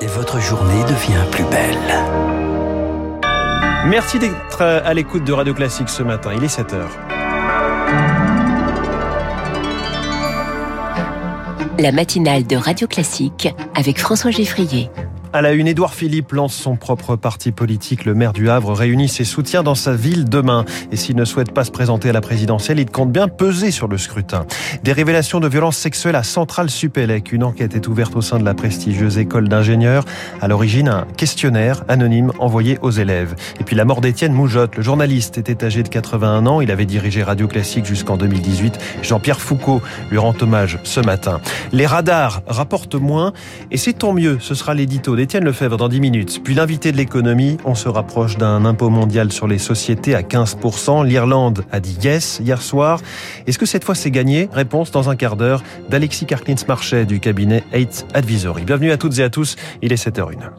et votre journée devient plus belle. Merci d'être à l'écoute de Radio Classique ce matin. Il est 7 heures. La matinale de Radio Classique avec François Geffrier. À la une, Édouard Philippe lance son propre parti politique. Le maire du Havre réunit ses soutiens dans sa ville demain. Et s'il ne souhaite pas se présenter à la présidentielle, il compte bien peser sur le scrutin. Des révélations de violences sexuelles à Centrale Supélec. Une enquête est ouverte au sein de la prestigieuse école d'ingénieurs. À l'origine, un questionnaire anonyme envoyé aux élèves. Et puis la mort d'Étienne Moujotte. Le journaliste était âgé de 81 ans. Il avait dirigé Radio Classique jusqu'en 2018. Jean-Pierre Foucault lui rend hommage ce matin. Les radars rapportent moins. Et c'est tant mieux. Ce sera l'édito Étienne Lefebvre dans 10 minutes. Puis l'invité de l'économie, on se rapproche d'un impôt mondial sur les sociétés à 15%. L'Irlande a dit yes hier soir. Est-ce que cette fois c'est gagné? Réponse dans un quart d'heure d'Alexis Karklins-Marchais du cabinet 8 Advisory. Bienvenue à toutes et à tous, il est 7h01.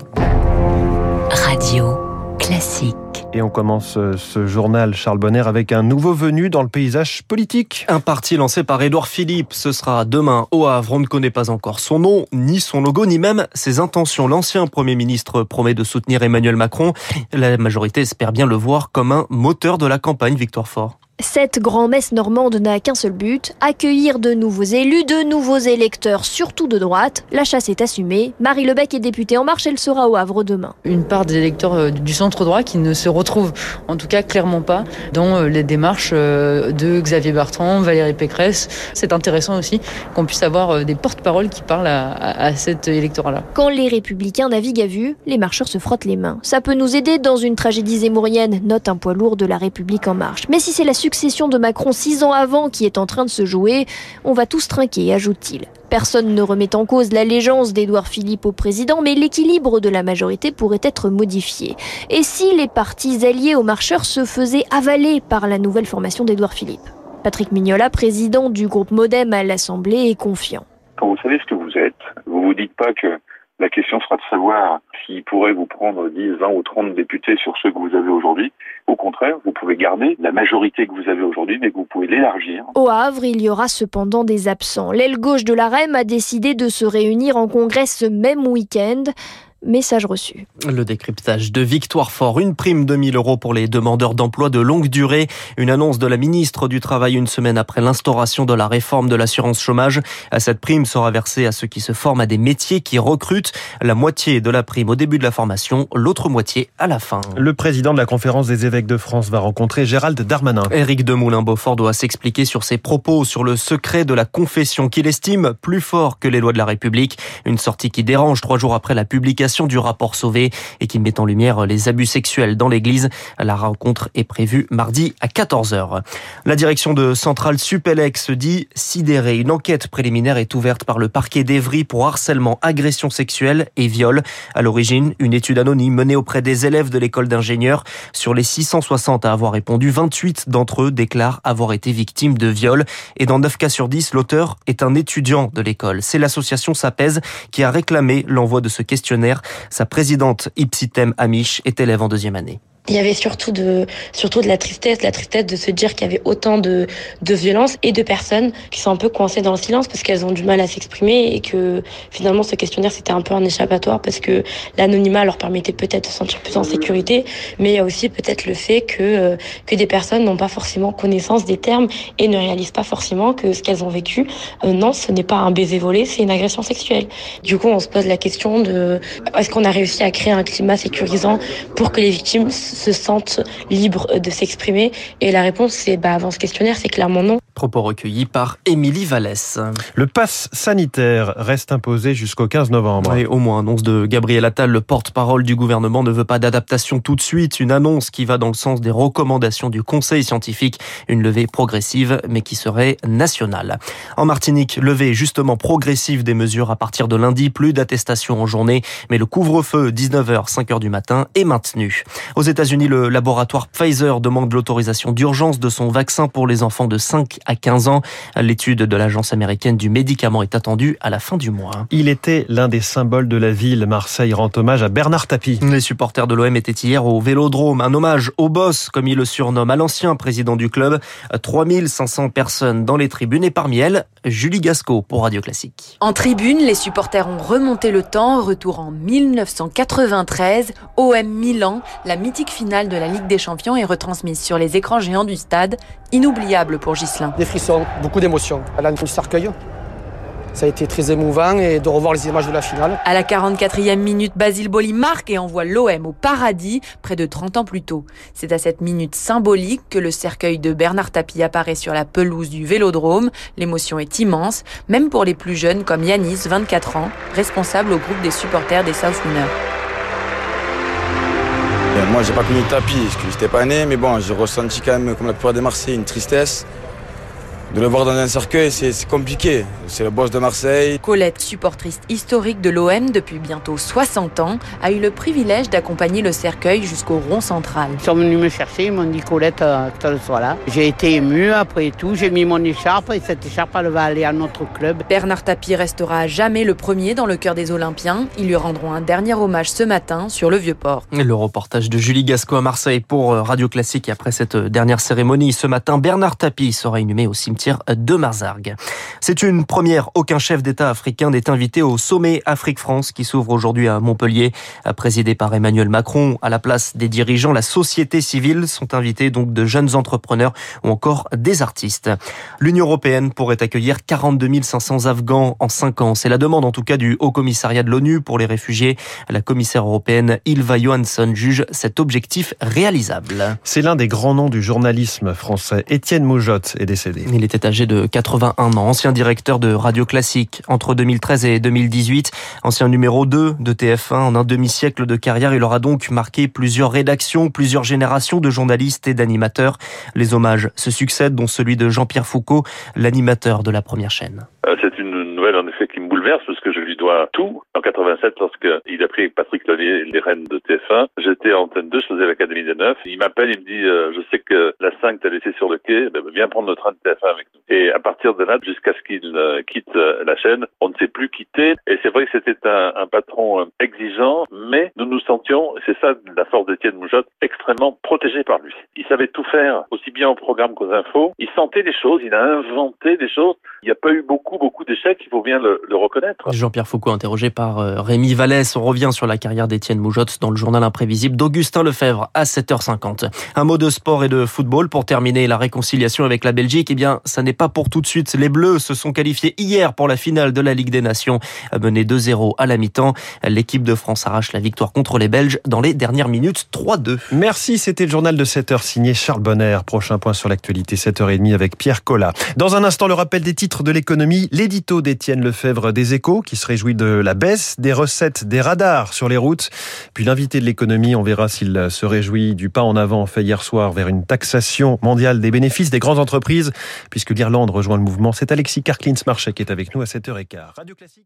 Radio classique. Et on commence euh, ce journal Charles Bonner avec un nouveau venu dans le paysage politique. Un parti lancé par Édouard Philippe. Ce sera demain au Havre. On ne connaît pas encore son nom, ni son logo, ni même ses intentions. L'ancien Premier ministre promet de soutenir Emmanuel Macron. La majorité espère bien le voir comme un moteur de la campagne Victoire Fort. Cette grand-messe normande n'a qu'un seul but, accueillir de nouveaux élus, de nouveaux électeurs, surtout de droite. La chasse est assumée. Marie Lebec est députée En Marche, elle sera au Havre demain. Une part des électeurs euh, du centre droit qui ne se retrouvent, en tout cas clairement pas, dans euh, les démarches euh, de Xavier Bertrand, Valérie Pécresse. C'est intéressant aussi qu'on puisse avoir des porte-paroles qui parlent à, à cet électorat-là. Quand les républicains naviguent à vue, les marcheurs se frottent les mains. Ça peut nous aider dans une tragédie zémourienne, note un poids lourd de la République En Marche. Mais si c'est la succession de Macron six ans avant qui est en train de se jouer, on va tous trinquer, ajoute-t-il. Personne ne remet en cause l'allégeance d'Édouard Philippe au président, mais l'équilibre de la majorité pourrait être modifié. Et si les partis alliés aux marcheurs se faisaient avaler par la nouvelle formation d'Édouard Philippe? Patrick Mignola, président du groupe Modem à l'Assemblée, est confiant. Quand vous savez ce que vous êtes, vous vous dites pas que la question sera de savoir s'il pourrait vous prendre 10, 20 ou 30 députés sur ceux que vous avez aujourd'hui. Au contraire, vous pouvez garder la majorité que vous avez aujourd'hui, mais que vous pouvez l'élargir. Au Havre, il y aura cependant des absents. L'aile gauche de la REM a décidé de se réunir en congrès ce même week-end. Message reçu. Le décryptage de Victoire Fort, une prime de 1000 euros pour les demandeurs d'emploi de longue durée. Une annonce de la ministre du Travail une semaine après l'instauration de la réforme de l'assurance chômage. Cette prime sera versée à ceux qui se forment à des métiers qui recrutent. La moitié de la prime au début de la formation, l'autre moitié à la fin. Le président de la conférence des évêques de France va rencontrer Gérald Darmanin. Éric Demoulin-Beaufort doit s'expliquer sur ses propos sur le secret de la confession qu'il estime plus fort que les lois de la République. Une sortie qui dérange trois jours après la publication du rapport Sauvé et qui met en lumière les abus sexuels dans l'église. La rencontre est prévue mardi à 14h. La direction de Centrale Supélec dit sidérée. Une enquête préliminaire est ouverte par le parquet d'Evry pour harcèlement, agression sexuelle et viol. À l'origine, une étude anonyme menée auprès des élèves de l'école d'ingénieurs. Sur les 660 à avoir répondu, 28 d'entre eux déclarent avoir été victimes de viol. Et dans 9 cas sur 10, l'auteur est un étudiant de l'école. C'est l'association SAPEZ qui a réclamé l'envoi de ce questionnaire sa présidente Ipsitem Amish est élève en deuxième année. Il y avait surtout de, surtout de la tristesse, la tristesse de se dire qu'il y avait autant de, de violence et de personnes qui sont un peu coincées dans le silence parce qu'elles ont du mal à s'exprimer et que finalement ce questionnaire c'était un peu un échappatoire parce que l'anonymat leur permettait peut-être de se sentir plus en sécurité, mais il y a aussi peut-être le fait que, euh, que des personnes n'ont pas forcément connaissance des termes et ne réalisent pas forcément que ce qu'elles ont vécu, euh, non, ce n'est pas un baiser volé, c'est une agression sexuelle. Du coup, on se pose la question de est-ce qu'on a réussi à créer un climat sécurisant pour que les victimes se sentent libres de s'exprimer Et la réponse, c'est bah, avant ce questionnaire, c'est clairement non. Propos recueillis par Émilie Vallès. Le pass sanitaire reste imposé jusqu'au 15 novembre. au moins, annonce de Gabriel Attal, le porte-parole du gouvernement, ne veut pas d'adaptation tout de suite. Une annonce qui va dans le sens des recommandations du Conseil scientifique. Une levée progressive, mais qui serait nationale. En Martinique, levée justement progressive des mesures à partir de lundi. Plus d'attestations en journée, mais le couvre-feu 19h, 5h du matin est maintenu. Aux États États-Unis, le laboratoire Pfizer demande l'autorisation d'urgence de son vaccin pour les enfants de 5 à 15 ans. L'étude de l'Agence américaine du médicament est attendue à la fin du mois. Il était l'un des symboles de la ville. Marseille rend hommage à Bernard Tapie. Les supporters de l'OM étaient hier au Vélodrome, un hommage au boss, comme il le surnomme, à l'ancien président du club. 3500 personnes dans les tribunes et parmi elles, Julie Gasco pour Radio Classique. En tribune, les supporters ont remonté le temps, retour en 1993, OM Milan, la mythique finale de la Ligue des Champions est retransmise sur les écrans géants du stade, inoubliable pour Gislin. Des frissons, beaucoup d'émotions. À l'entrée du cercueil, ça a été très émouvant et de revoir les images de la finale. À la 44e minute, Basile Boli marque et envoie l'OM au paradis près de 30 ans plus tôt. C'est à cette minute symbolique que le cercueil de Bernard Tapie apparaît sur la pelouse du Vélodrome. L'émotion est immense, même pour les plus jeunes comme Yanis, 24 ans, responsable au groupe des supporters des South Winners. Moi, j'ai pas connu Tapie, parce que j'étais pas né, mais bon, j'ai ressenti quand même, comme la plupart des Marseillais, une tristesse. De le voir dans un cercueil, c'est compliqué. C'est le boss de Marseille. Colette, supportrice historique de l'OM depuis bientôt 60 ans, a eu le privilège d'accompagner le cercueil jusqu'au rond central. Ils sont venus me chercher, ils m'ont dit Colette, euh, que tu sois là. J'ai été ému après tout, j'ai mis mon écharpe et cette écharpe, elle va aller à notre club. Bernard Tapie restera à jamais le premier dans le cœur des Olympiens. Ils lui rendront un dernier hommage ce matin sur le Vieux-Port. Le reportage de Julie Gasco à Marseille pour euh, Radio Classique. Et après cette dernière cérémonie, ce matin, Bernard Tapie sera inhumé au cimetière de Marzargues. C'est une première. Aucun chef d'État africain n'est invité au sommet Afrique-France qui s'ouvre aujourd'hui à Montpellier, présidé par Emmanuel Macron. À la place des dirigeants, la société civile sont invités donc de jeunes entrepreneurs ou encore des artistes. L'Union européenne pourrait accueillir 42 500 Afghans en 5 ans. C'est la demande en tout cas du Haut Commissariat de l'ONU pour les réfugiés. La commissaire européenne Ilva Johansson juge cet objectif réalisable. C'est l'un des grands noms du journalisme français. Étienne Moujotte est décédé. Il était âgé de 81 ans, ancien directeur de Radio Classique. Entre 2013 et 2018, ancien numéro 2 de TF1 en un demi-siècle de carrière, il aura donc marqué plusieurs rédactions, plusieurs générations de journalistes et d'animateurs. Les hommages se succèdent, dont celui de Jean-Pierre Foucault, l'animateur de la première chaîne. Euh, c'est une nouvelle en effet qui me bouleverse parce que je lui dois tout. En 87, lorsqu'il a pris avec Patrick Lonier les rênes de TF1, j'étais en antenne 2, je faisais l'Académie des Neufs. Il m'appelle, il me dit euh, Je sais que la 5 t'a laissé sur le quai, ben, viens prendre le train de TF1 avec nous. Et à partir de là, jusqu'à ce qu'il euh, quitte euh, la chaîne, on ne s'est plus quitté. Et c'est vrai que c'était un, un, patron euh, exigeant, mais nous nous sentions, c'est ça la force d'Étienne Moujotte, extrêmement protégé par lui. Il savait tout faire, aussi bien au programme qu'aux infos. Il sentait des choses, il a inventé des choses. Il n'y a pas eu beaucoup, beaucoup d'échecs, il faut bien le, le reconnaître. Jean-Pierre Foucault, interrogé par Rémi Vallès. On revient sur la carrière d'Étienne Moujotte dans le journal imprévisible d'Augustin Lefebvre à 7h50. Un mot de sport et de football pour terminer la réconciliation avec la Belgique. Eh bien, ça n'est pas pour tout de suite. Les Bleus se sont qualifiés hier pour la finale de la Ligue des Nations, menée 2-0 à la mi-temps. L'équipe de France arrache la victoire contre les Belges dans les dernières minutes 3-2. Merci, c'était le journal de 7h signé Charles Bonner. Prochain point sur l'actualité, 7h30 avec Pierre Collat. Dans un instant, le rappel des titres de l'économie, l'édito d'Étienne Lefebvre des Échos qui se réjouit de la baisse des recettes des radars sur les routes. Puis l'invité de l'économie, on verra s'il se réjouit du pas en avant fait hier soir vers une taxation mondiale des bénéfices des grandes entreprises, puisque l'Irlande rejoint le mouvement. C'est Alexis Karklins-Marchek qui est avec nous à 7h15. Radio Classique.